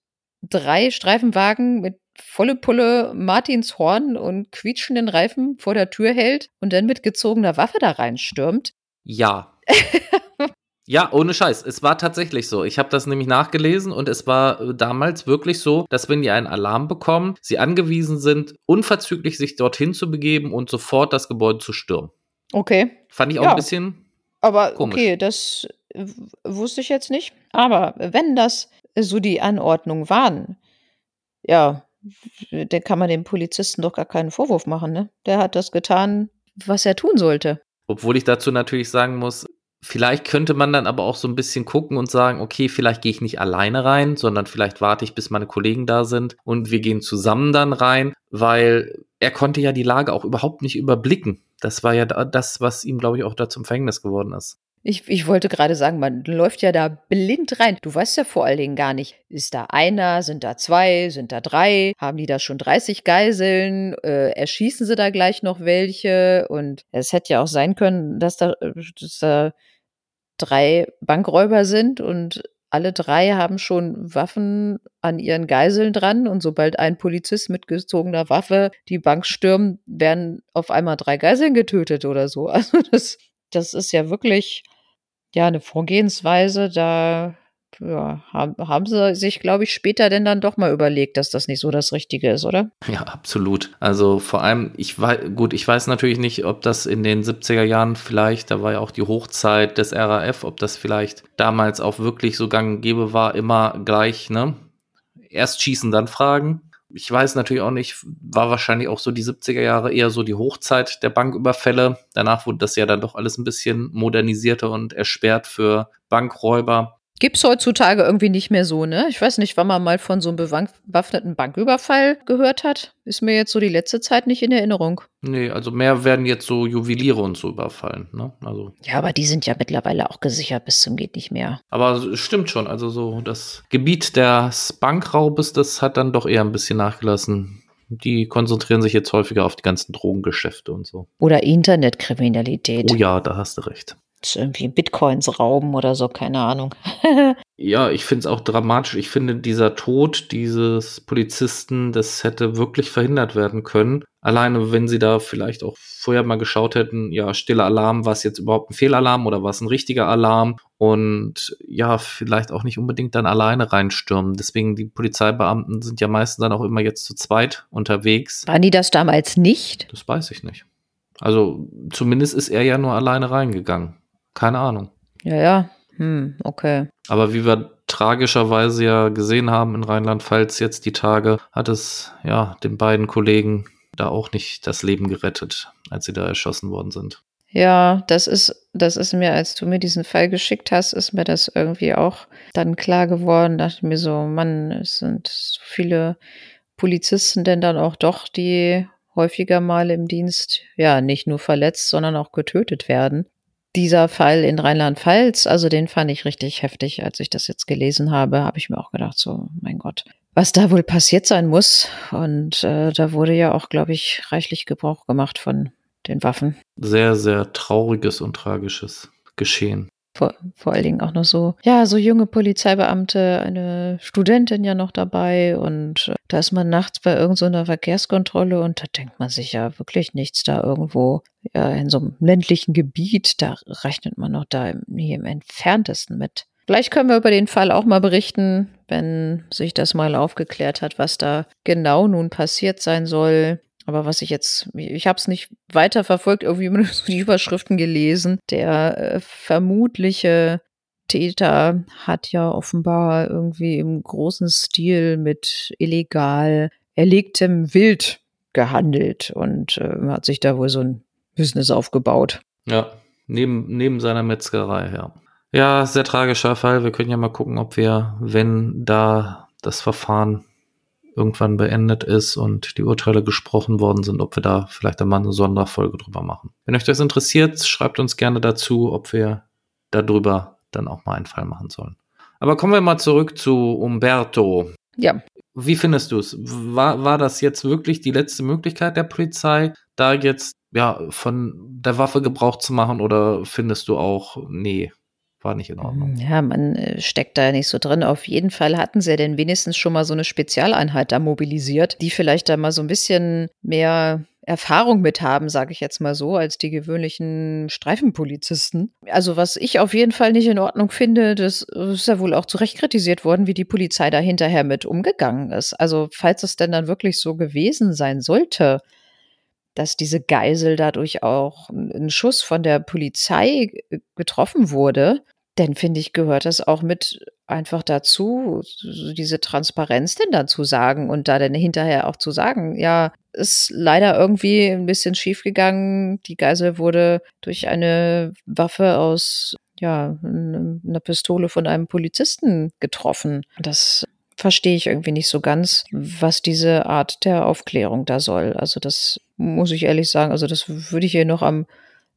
drei Streifenwagen mit volle Pulle Martinshorn und quietschenden Reifen vor der Tür hält und dann mit gezogener Waffe da reinstürmt? Ja. Ja, ohne Scheiß. Es war tatsächlich so. Ich habe das nämlich nachgelesen und es war äh, damals wirklich so, dass wenn die einen Alarm bekommen, sie angewiesen sind, unverzüglich sich dorthin zu begeben und sofort das Gebäude zu stürmen. Okay. Fand ich auch ja. ein bisschen. Aber komisch. okay, das wusste ich jetzt nicht. Aber wenn das so die Anordnungen waren, ja, dann kann man dem Polizisten doch gar keinen Vorwurf machen, ne? Der hat das getan, was er tun sollte. Obwohl ich dazu natürlich sagen muss, Vielleicht könnte man dann aber auch so ein bisschen gucken und sagen, okay, vielleicht gehe ich nicht alleine rein, sondern vielleicht warte ich, bis meine Kollegen da sind und wir gehen zusammen dann rein, weil er konnte ja die Lage auch überhaupt nicht überblicken. Das war ja das, was ihm, glaube ich, auch da zum Verhängnis geworden ist. Ich, ich wollte gerade sagen, man läuft ja da blind rein. Du weißt ja vor allen Dingen gar nicht, ist da einer, sind da zwei, sind da drei, haben die da schon 30 Geiseln, äh, erschießen sie da gleich noch welche? Und es hätte ja auch sein können, dass da, dass da drei Bankräuber sind und alle drei haben schon Waffen an ihren Geiseln dran und sobald ein Polizist mit gezogener Waffe die Bank stürmt, werden auf einmal drei Geiseln getötet oder so. Also das, das ist ja wirklich ja, eine Vorgehensweise, da ja, haben, haben sie sich, glaube ich, später denn dann doch mal überlegt, dass das nicht so das Richtige ist, oder? Ja, absolut. Also vor allem, ich weiß, gut, ich weiß natürlich nicht, ob das in den 70er Jahren vielleicht, da war ja auch die Hochzeit des RAF, ob das vielleicht damals auch wirklich so gang und gäbe war, immer gleich, ne? Erst schießen, dann fragen ich weiß natürlich auch nicht, war wahrscheinlich auch so die 70er Jahre eher so die Hochzeit der Banküberfälle. Danach wurde das ja dann doch alles ein bisschen modernisierter und ersperrt für Bankräuber. Gibt's heutzutage irgendwie nicht mehr so, ne? Ich weiß nicht, wann man mal von so einem bewaffneten Banküberfall gehört hat. Ist mir jetzt so die letzte Zeit nicht in Erinnerung. Nee, also mehr werden jetzt so Juweliere und so überfallen, ne? Also. Ja, aber die sind ja mittlerweile auch gesichert bis zum geht nicht mehr. Aber stimmt schon, also so das Gebiet des Bankraubes, das hat dann doch eher ein bisschen nachgelassen. Die konzentrieren sich jetzt häufiger auf die ganzen Drogengeschäfte und so. Oder Internetkriminalität. Oh ja, da hast du recht irgendwie Bitcoins rauben oder so, keine Ahnung. ja, ich finde es auch dramatisch. Ich finde, dieser Tod dieses Polizisten, das hätte wirklich verhindert werden können. Alleine, wenn sie da vielleicht auch vorher mal geschaut hätten, ja, stiller Alarm, war es jetzt überhaupt ein Fehlalarm oder war es ein richtiger Alarm? Und ja, vielleicht auch nicht unbedingt dann alleine reinstürmen. Deswegen, die Polizeibeamten sind ja meistens dann auch immer jetzt zu zweit unterwegs. Waren die das damals nicht? Das weiß ich nicht. Also zumindest ist er ja nur alleine reingegangen. Keine Ahnung. Ja, ja. Hm, okay. Aber wie wir tragischerweise ja gesehen haben in Rheinland-Pfalz jetzt die Tage, hat es ja den beiden Kollegen da auch nicht das Leben gerettet, als sie da erschossen worden sind. Ja, das ist, das ist mir, als du mir diesen Fall geschickt hast, ist mir das irgendwie auch dann klar geworden. Dachte mir so, Mann, es sind so viele Polizisten denn dann auch doch, die häufiger mal im Dienst, ja, nicht nur verletzt, sondern auch getötet werden dieser Fall in Rheinland-Pfalz, also den fand ich richtig heftig, als ich das jetzt gelesen habe, habe ich mir auch gedacht, so, mein Gott, was da wohl passiert sein muss. Und äh, da wurde ja auch, glaube ich, reichlich Gebrauch gemacht von den Waffen. Sehr, sehr trauriges und tragisches Geschehen vor, vor allen Dingen auch noch so, ja, so junge Polizeibeamte, eine Studentin ja noch dabei und äh, da ist man nachts bei irgendeiner so Verkehrskontrolle und da denkt man sich ja wirklich nichts da irgendwo, ja, in so einem ländlichen Gebiet, da rechnet man noch da im, nie im entferntesten mit. Vielleicht können wir über den Fall auch mal berichten, wenn sich das mal aufgeklärt hat, was da genau nun passiert sein soll. Aber was ich jetzt, ich habe es nicht weiter verfolgt, irgendwie nur so die Überschriften gelesen. Der äh, vermutliche Täter hat ja offenbar irgendwie im großen Stil mit illegal erlegtem Wild gehandelt und äh, hat sich da wohl so ein Business aufgebaut. Ja, neben, neben seiner Metzgerei, ja. Ja, sehr tragischer Fall. Wir können ja mal gucken, ob wir, wenn da das Verfahren irgendwann beendet ist und die Urteile gesprochen worden sind, ob wir da vielleicht einmal eine Sonderfolge drüber machen. Wenn euch das interessiert, schreibt uns gerne dazu, ob wir darüber dann auch mal einen Fall machen sollen. Aber kommen wir mal zurück zu Umberto. Ja. Wie findest du es? War, war das jetzt wirklich die letzte Möglichkeit der Polizei, da jetzt ja von der Waffe Gebrauch zu machen oder findest du auch, nee, war nicht in Ordnung. Ja, man äh, steckt da nicht so drin. Auf jeden Fall hatten sie denn wenigstens schon mal so eine Spezialeinheit da mobilisiert, die vielleicht da mal so ein bisschen mehr Erfahrung mit haben, sage ich jetzt mal so, als die gewöhnlichen Streifenpolizisten. Also was ich auf jeden Fall nicht in Ordnung finde, das ist ja wohl auch zu Recht kritisiert worden, wie die Polizei da hinterher mit umgegangen ist. Also falls es denn dann wirklich so gewesen sein sollte, dass diese Geisel dadurch auch ein Schuss von der Polizei getroffen wurde, dann finde ich, gehört das auch mit einfach dazu, diese Transparenz denn dazu sagen und da dann hinterher auch zu sagen, ja, ist leider irgendwie ein bisschen schief gegangen. Die Geisel wurde durch eine Waffe aus, ja, einer Pistole von einem Polizisten getroffen. Das verstehe ich irgendwie nicht so ganz, was diese Art der Aufklärung da soll. Also das muss ich ehrlich sagen, also das würde ich hier noch am,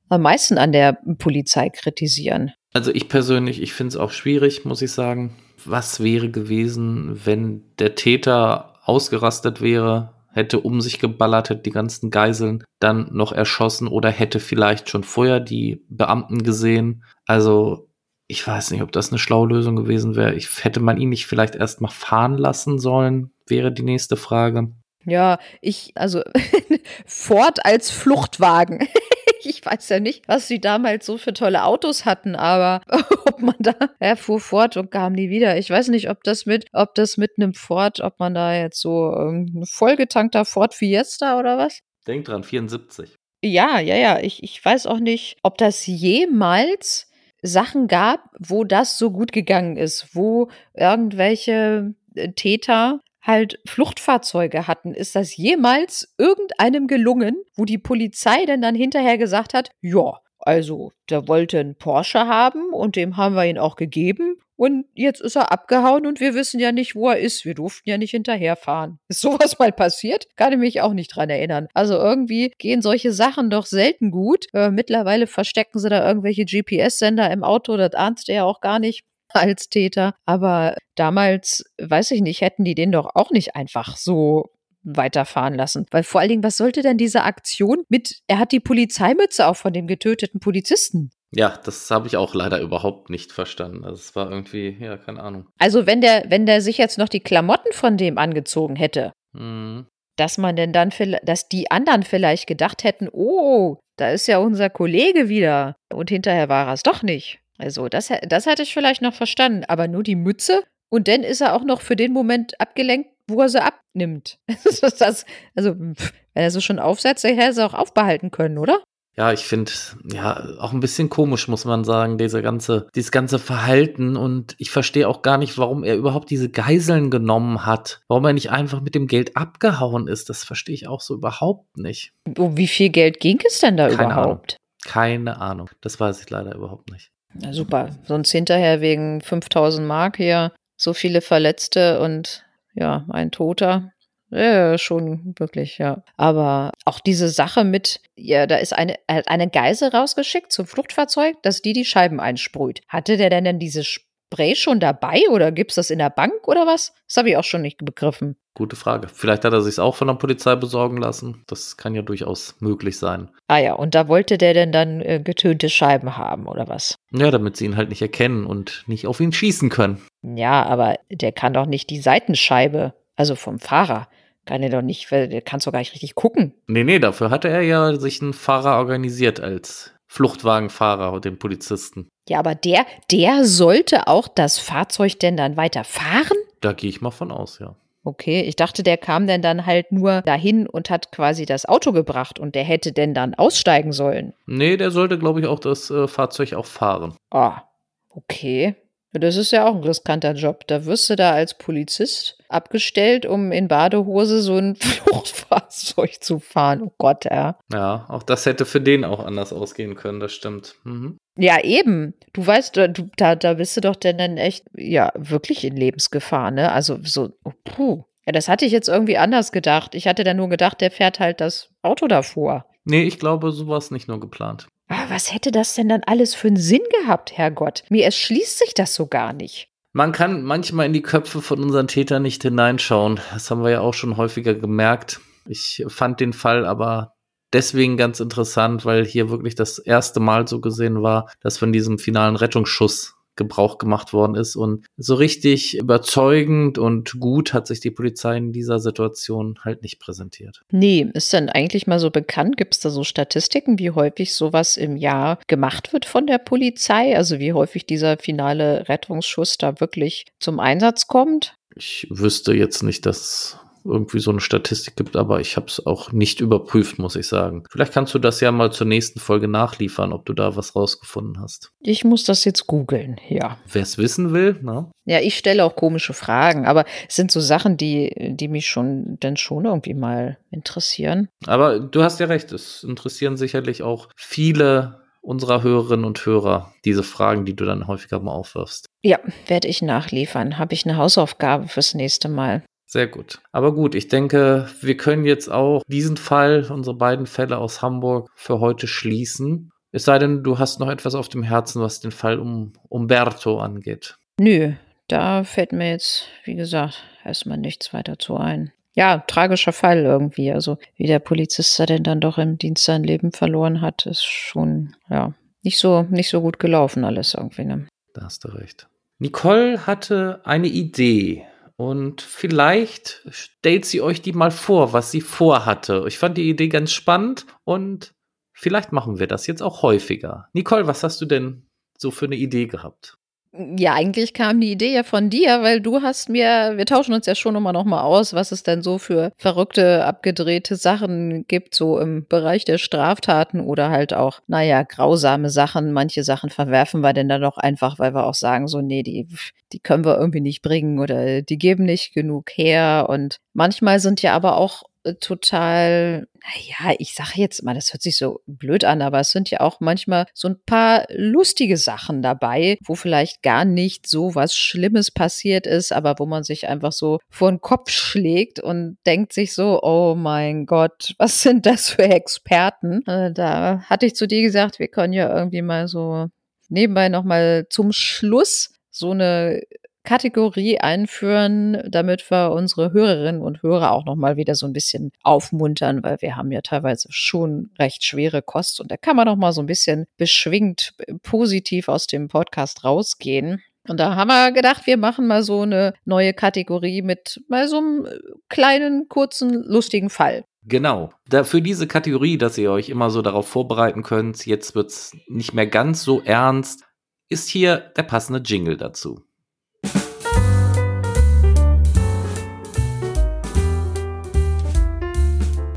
am meisten an der Polizei kritisieren. Also ich persönlich, ich finde es auch schwierig, muss ich sagen. Was wäre gewesen, wenn der Täter ausgerastet wäre, hätte um sich geballert, hätte die ganzen Geiseln dann noch erschossen oder hätte vielleicht schon vorher die Beamten gesehen. Also ich weiß nicht, ob das eine schlaue Lösung gewesen wäre. Ich hätte man ihn nicht vielleicht erst mal fahren lassen sollen, wäre die nächste Frage. Ja, ich, also Ford als Fluchtwagen. ich weiß ja nicht, was sie damals so für tolle Autos hatten, aber ob man da, er fuhr fort und kam nie wieder. Ich weiß nicht, ob das mit, ob das mit einem Ford, ob man da jetzt so ähm, ein vollgetankter Ford Fiesta oder was? Denk dran, 74. Ja, ja, ja. Ich, ich weiß auch nicht, ob das jemals Sachen gab, wo das so gut gegangen ist, wo irgendwelche äh, Täter halt Fluchtfahrzeuge hatten. Ist das jemals irgendeinem gelungen, wo die Polizei denn dann hinterher gesagt hat, ja, also der wollte einen Porsche haben und dem haben wir ihn auch gegeben und jetzt ist er abgehauen und wir wissen ja nicht, wo er ist. Wir durften ja nicht hinterherfahren. Ist sowas mal passiert? Kann ich mich auch nicht dran erinnern. Also irgendwie gehen solche Sachen doch selten gut. Äh, mittlerweile verstecken sie da irgendwelche GPS-Sender im Auto, das ahnst du ja auch gar nicht als Täter. Aber damals, weiß ich nicht, hätten die den doch auch nicht einfach so weiterfahren lassen. Weil vor allen Dingen, was sollte denn diese Aktion mit, er hat die Polizeimütze auch von dem getöteten Polizisten. Ja, das habe ich auch leider überhaupt nicht verstanden. Also es war irgendwie, ja, keine Ahnung. Also wenn der, wenn der sich jetzt noch die Klamotten von dem angezogen hätte, mhm. dass man denn dann, dass die anderen vielleicht gedacht hätten, oh, da ist ja unser Kollege wieder. Und hinterher war er es doch nicht. Also das, das hätte ich vielleicht noch verstanden. Aber nur die Mütze und dann ist er auch noch für den Moment abgelenkt, wo er sie abnimmt. das, also, wenn er sie schon aufsetzt, hätte er sie auch aufbehalten können, oder? Ja, ich finde, ja, auch ein bisschen komisch, muss man sagen, diese ganze, dieses ganze Verhalten. Und ich verstehe auch gar nicht, warum er überhaupt diese Geiseln genommen hat. Warum er nicht einfach mit dem Geld abgehauen ist. Das verstehe ich auch so überhaupt nicht. Um wie viel Geld ging es denn da Keine überhaupt? Ahnung. Keine Ahnung. Das weiß ich leider überhaupt nicht. Na super. Sonst hinterher wegen 5000 Mark hier so viele Verletzte und ja, ein Toter. Ja, schon wirklich, ja. Aber auch diese Sache mit, ja, da ist eine, eine Geisel rausgeschickt zum Fluchtfahrzeug, dass die die Scheiben einsprüht. Hatte der denn denn dieses Spray schon dabei oder gibt es das in der Bank oder was? Das habe ich auch schon nicht begriffen. Gute Frage. Vielleicht hat er sich auch von der Polizei besorgen lassen. Das kann ja durchaus möglich sein. Ah ja, und da wollte der denn dann äh, getönte Scheiben haben oder was? Ja, damit sie ihn halt nicht erkennen und nicht auf ihn schießen können. Ja, aber der kann doch nicht die Seitenscheibe, also vom Fahrer. Kann er doch nicht, der kann doch gar nicht richtig gucken. Nee, nee, dafür hatte er ja sich einen Fahrer organisiert als Fluchtwagenfahrer und den Polizisten. Ja, aber der, der sollte auch das Fahrzeug denn dann weiter fahren? Da gehe ich mal von aus, ja. Okay, ich dachte, der kam denn dann halt nur dahin und hat quasi das Auto gebracht und der hätte denn dann aussteigen sollen. Nee, der sollte, glaube ich, auch das äh, Fahrzeug auch fahren. Ah, okay. Das ist ja auch ein riskanter Job. Da wirst du da als Polizist abgestellt, um in Badehose so ein Fluchtfahrzeug zu fahren. Oh Gott, ja. Ja, auch das hätte für den auch anders ausgehen können, das stimmt. Mhm. Ja, eben. Du weißt, du, da, da bist du doch denn dann echt, ja, wirklich in Lebensgefahr, ne? Also so, oh, puh. Ja, das hatte ich jetzt irgendwie anders gedacht. Ich hatte da nur gedacht, der fährt halt das Auto davor. Nee, ich glaube, so war es nicht nur geplant. Aber was hätte das denn dann alles für einen Sinn gehabt, Herrgott? Mir erschließt sich das so gar nicht. Man kann manchmal in die Köpfe von unseren Tätern nicht hineinschauen. Das haben wir ja auch schon häufiger gemerkt. Ich fand den Fall aber deswegen ganz interessant, weil hier wirklich das erste Mal so gesehen war, dass von diesem finalen Rettungsschuss Gebrauch gemacht worden ist. Und so richtig überzeugend und gut hat sich die Polizei in dieser Situation halt nicht präsentiert. Nee, ist denn eigentlich mal so bekannt? Gibt es da so Statistiken, wie häufig sowas im Jahr gemacht wird von der Polizei? Also wie häufig dieser finale Rettungsschuss da wirklich zum Einsatz kommt? Ich wüsste jetzt nicht, dass irgendwie so eine Statistik gibt, aber ich habe es auch nicht überprüft, muss ich sagen. Vielleicht kannst du das ja mal zur nächsten Folge nachliefern, ob du da was rausgefunden hast. Ich muss das jetzt googeln, ja. Wer es wissen will, ne? Ja, ich stelle auch komische Fragen, aber es sind so Sachen, die, die mich schon dann schon irgendwie mal interessieren. Aber du hast ja recht, es interessieren sicherlich auch viele unserer Hörerinnen und Hörer diese Fragen, die du dann häufiger mal aufwirfst. Ja, werde ich nachliefern. Habe ich eine Hausaufgabe fürs nächste Mal. Sehr gut. Aber gut, ich denke, wir können jetzt auch diesen Fall, unsere beiden Fälle aus Hamburg, für heute schließen. Es sei denn, du hast noch etwas auf dem Herzen, was den Fall um Umberto angeht. Nö, da fällt mir jetzt, wie gesagt, erstmal nichts weiter zu ein. Ja, tragischer Fall irgendwie. Also, wie der Polizist da denn dann doch im Dienst sein Leben verloren hat, ist schon, ja, nicht so, nicht so gut gelaufen alles irgendwie. Ne? Da hast du recht. Nicole hatte eine Idee und vielleicht stellt sie euch die mal vor, was sie vorhatte. Ich fand die Idee ganz spannend und vielleicht machen wir das jetzt auch häufiger. Nicole, was hast du denn so für eine Idee gehabt? Ja, eigentlich kam die Idee ja von dir, weil du hast mir, wir tauschen uns ja schon immer noch mal aus, was es denn so für verrückte, abgedrehte Sachen gibt, so im Bereich der Straftaten oder halt auch, naja, grausame Sachen. Manche Sachen verwerfen wir denn dann doch einfach, weil wir auch sagen, so, nee, die, die können wir irgendwie nicht bringen oder die geben nicht genug her. Und manchmal sind ja aber auch total, naja, ich sage jetzt mal, das hört sich so blöd an, aber es sind ja auch manchmal so ein paar lustige Sachen dabei, wo vielleicht gar nicht so was Schlimmes passiert ist, aber wo man sich einfach so vor den Kopf schlägt und denkt sich so, oh mein Gott, was sind das für Experten? Äh, da hatte ich zu dir gesagt, wir können ja irgendwie mal so nebenbei nochmal zum Schluss so eine Kategorie einführen, damit wir unsere Hörerinnen und Hörer auch nochmal wieder so ein bisschen aufmuntern, weil wir haben ja teilweise schon recht schwere Kost und da kann man noch mal so ein bisschen beschwingt positiv aus dem Podcast rausgehen. Und da haben wir gedacht, wir machen mal so eine neue Kategorie mit mal so einem kleinen, kurzen, lustigen Fall. Genau. Da für diese Kategorie, dass ihr euch immer so darauf vorbereiten könnt, jetzt wird es nicht mehr ganz so ernst, ist hier der passende Jingle dazu.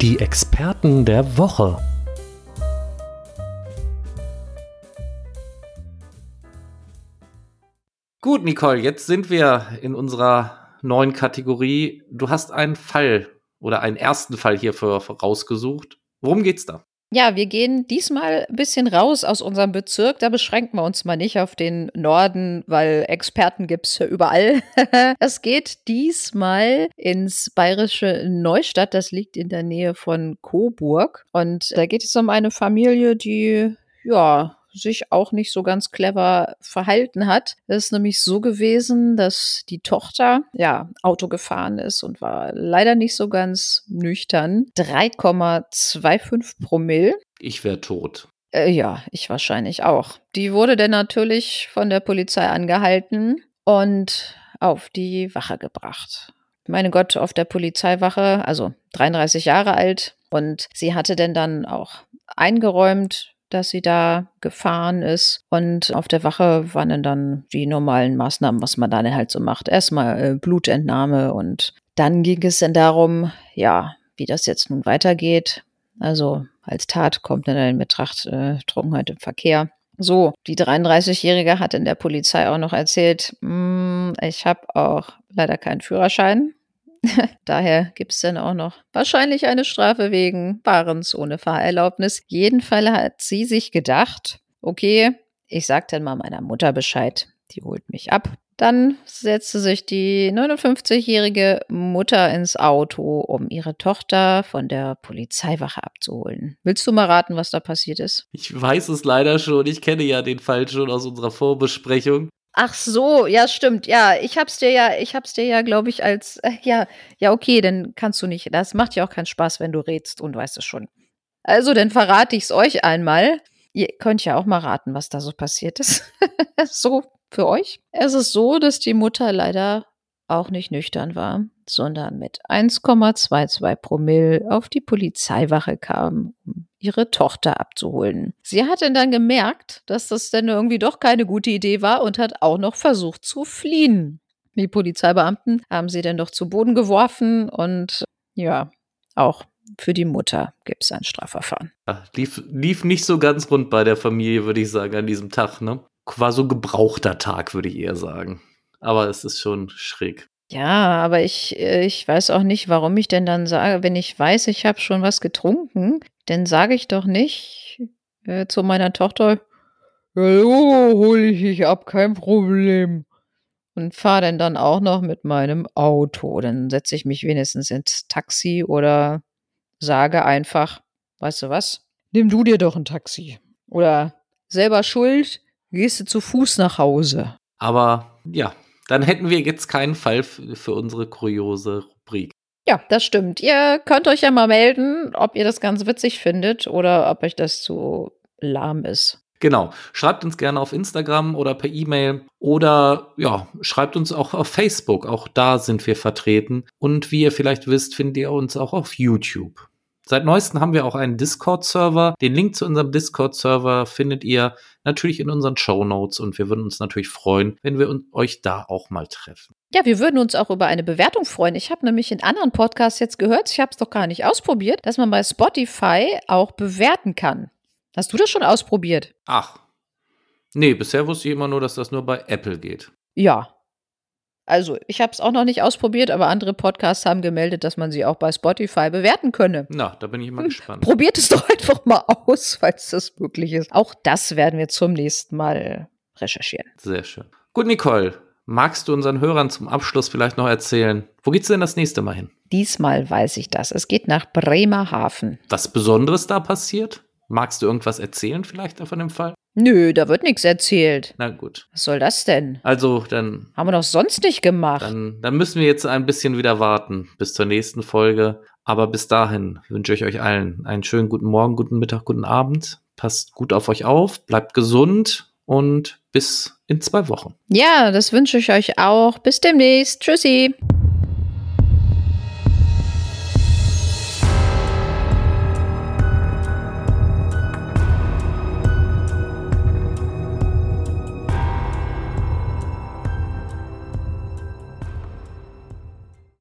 Die Experten der Woche. Gut, Nicole, jetzt sind wir in unserer neuen Kategorie. Du hast einen Fall oder einen ersten Fall hierfür rausgesucht. Worum geht's da? Ja, wir gehen diesmal ein bisschen raus aus unserem Bezirk. Da beschränken wir uns mal nicht auf den Norden, weil Experten gibt's ja überall. es geht diesmal ins bayerische Neustadt. Das liegt in der Nähe von Coburg. Und da geht es um eine Familie, die, ja, sich auch nicht so ganz clever verhalten hat. Es ist nämlich so gewesen, dass die Tochter ja Auto gefahren ist und war leider nicht so ganz nüchtern. 3,25 Promille. Ich wäre tot. Äh, ja, ich wahrscheinlich auch. Die wurde dann natürlich von der Polizei angehalten und auf die Wache gebracht. Meine Gott, auf der Polizeiwache, also 33 Jahre alt. Und sie hatte denn dann auch eingeräumt, dass sie da gefahren ist. Und auf der Wache waren dann die normalen Maßnahmen, was man dann halt so macht. Erstmal äh, Blutentnahme und dann ging es dann darum, ja, wie das jetzt nun weitergeht. Also als Tat kommt dann in Betracht äh, Trunkenheit im Verkehr. So, die 33-Jährige hat in der Polizei auch noch erzählt, "Mm, ich habe auch leider keinen Führerschein. Daher gibt es dann auch noch wahrscheinlich eine Strafe wegen Fahrens ohne Fahrerlaubnis. Jedenfalls hat sie sich gedacht, okay, ich sag dann mal meiner Mutter Bescheid. Die holt mich ab. Dann setzte sich die 59-jährige Mutter ins Auto, um ihre Tochter von der Polizeiwache abzuholen. Willst du mal raten, was da passiert ist? Ich weiß es leider schon. Ich kenne ja den Fall schon aus unserer Vorbesprechung. Ach so, ja, stimmt. Ja, ich hab's dir ja, ich hab's dir ja, glaube ich, als äh, ja, ja, okay, dann kannst du nicht. Das macht ja auch keinen Spaß, wenn du redst und weißt es schon. Also, dann verrate ich's euch einmal. Ihr könnt ja auch mal raten, was da so passiert ist. so für euch. Es ist so, dass die Mutter leider auch nicht nüchtern war, sondern mit 1,22 Promille auf die Polizeiwache kam, um ihre Tochter abzuholen. Sie hat dann gemerkt, dass das denn irgendwie doch keine gute Idee war und hat auch noch versucht zu fliehen. Die Polizeibeamten haben sie dann doch zu Boden geworfen und ja, auch für die Mutter gibt es ein Strafverfahren. Ja, lief, lief nicht so ganz rund bei der Familie, würde ich sagen, an diesem Tag, ne? War so gebrauchter Tag, würde ich eher sagen. Aber es ist schon schräg. Ja, aber ich, äh, ich weiß auch nicht, warum ich denn dann sage, wenn ich weiß, ich habe schon was getrunken, dann sage ich doch nicht äh, zu meiner Tochter, hallo, hole ich dich ab, kein Problem. Und fahre dann dann auch noch mit meinem Auto. Dann setze ich mich wenigstens ins Taxi oder sage einfach, weißt du was, nimm du dir doch ein Taxi. Oder selber schuld, gehst du zu Fuß nach Hause. Aber ja, dann hätten wir jetzt keinen Fall für unsere kuriose Rubrik. Ja, das stimmt. Ihr könnt euch ja mal melden, ob ihr das ganz witzig findet oder ob euch das zu lahm ist. Genau. Schreibt uns gerne auf Instagram oder per E-Mail oder ja, schreibt uns auch auf Facebook. Auch da sind wir vertreten. Und wie ihr vielleicht wisst, findet ihr uns auch auf YouTube. Seit neuestem haben wir auch einen Discord-Server. Den Link zu unserem Discord-Server findet ihr natürlich in unseren Show Notes und wir würden uns natürlich freuen, wenn wir euch da auch mal treffen. Ja, wir würden uns auch über eine Bewertung freuen. Ich habe nämlich in anderen Podcasts jetzt gehört, ich habe es doch gar nicht ausprobiert, dass man bei Spotify auch bewerten kann. Hast du das schon ausprobiert? Ach. Nee, bisher wusste ich immer nur, dass das nur bei Apple geht. Ja, also, ich habe es auch noch nicht ausprobiert, aber andere Podcasts haben gemeldet, dass man sie auch bei Spotify bewerten könne. Na, da bin ich mal hm, gespannt. Probiert es doch einfach mal aus, falls das möglich ist. Auch das werden wir zum nächsten Mal recherchieren. Sehr schön. Gut, Nicole, magst du unseren Hörern zum Abschluss vielleicht noch erzählen? Wo geht's denn das nächste Mal hin? Diesmal weiß ich das. Es geht nach Bremerhaven. Was Besonderes da passiert? Magst du irgendwas erzählen vielleicht von dem Fall? Nö, da wird nichts erzählt. Na gut. Was soll das denn? Also, dann. Haben wir doch sonst nicht gemacht. Dann, dann müssen wir jetzt ein bisschen wieder warten bis zur nächsten Folge. Aber bis dahin wünsche ich euch allen einen schönen guten Morgen, guten Mittag, guten Abend. Passt gut auf euch auf, bleibt gesund und bis in zwei Wochen. Ja, das wünsche ich euch auch. Bis demnächst. Tschüssi.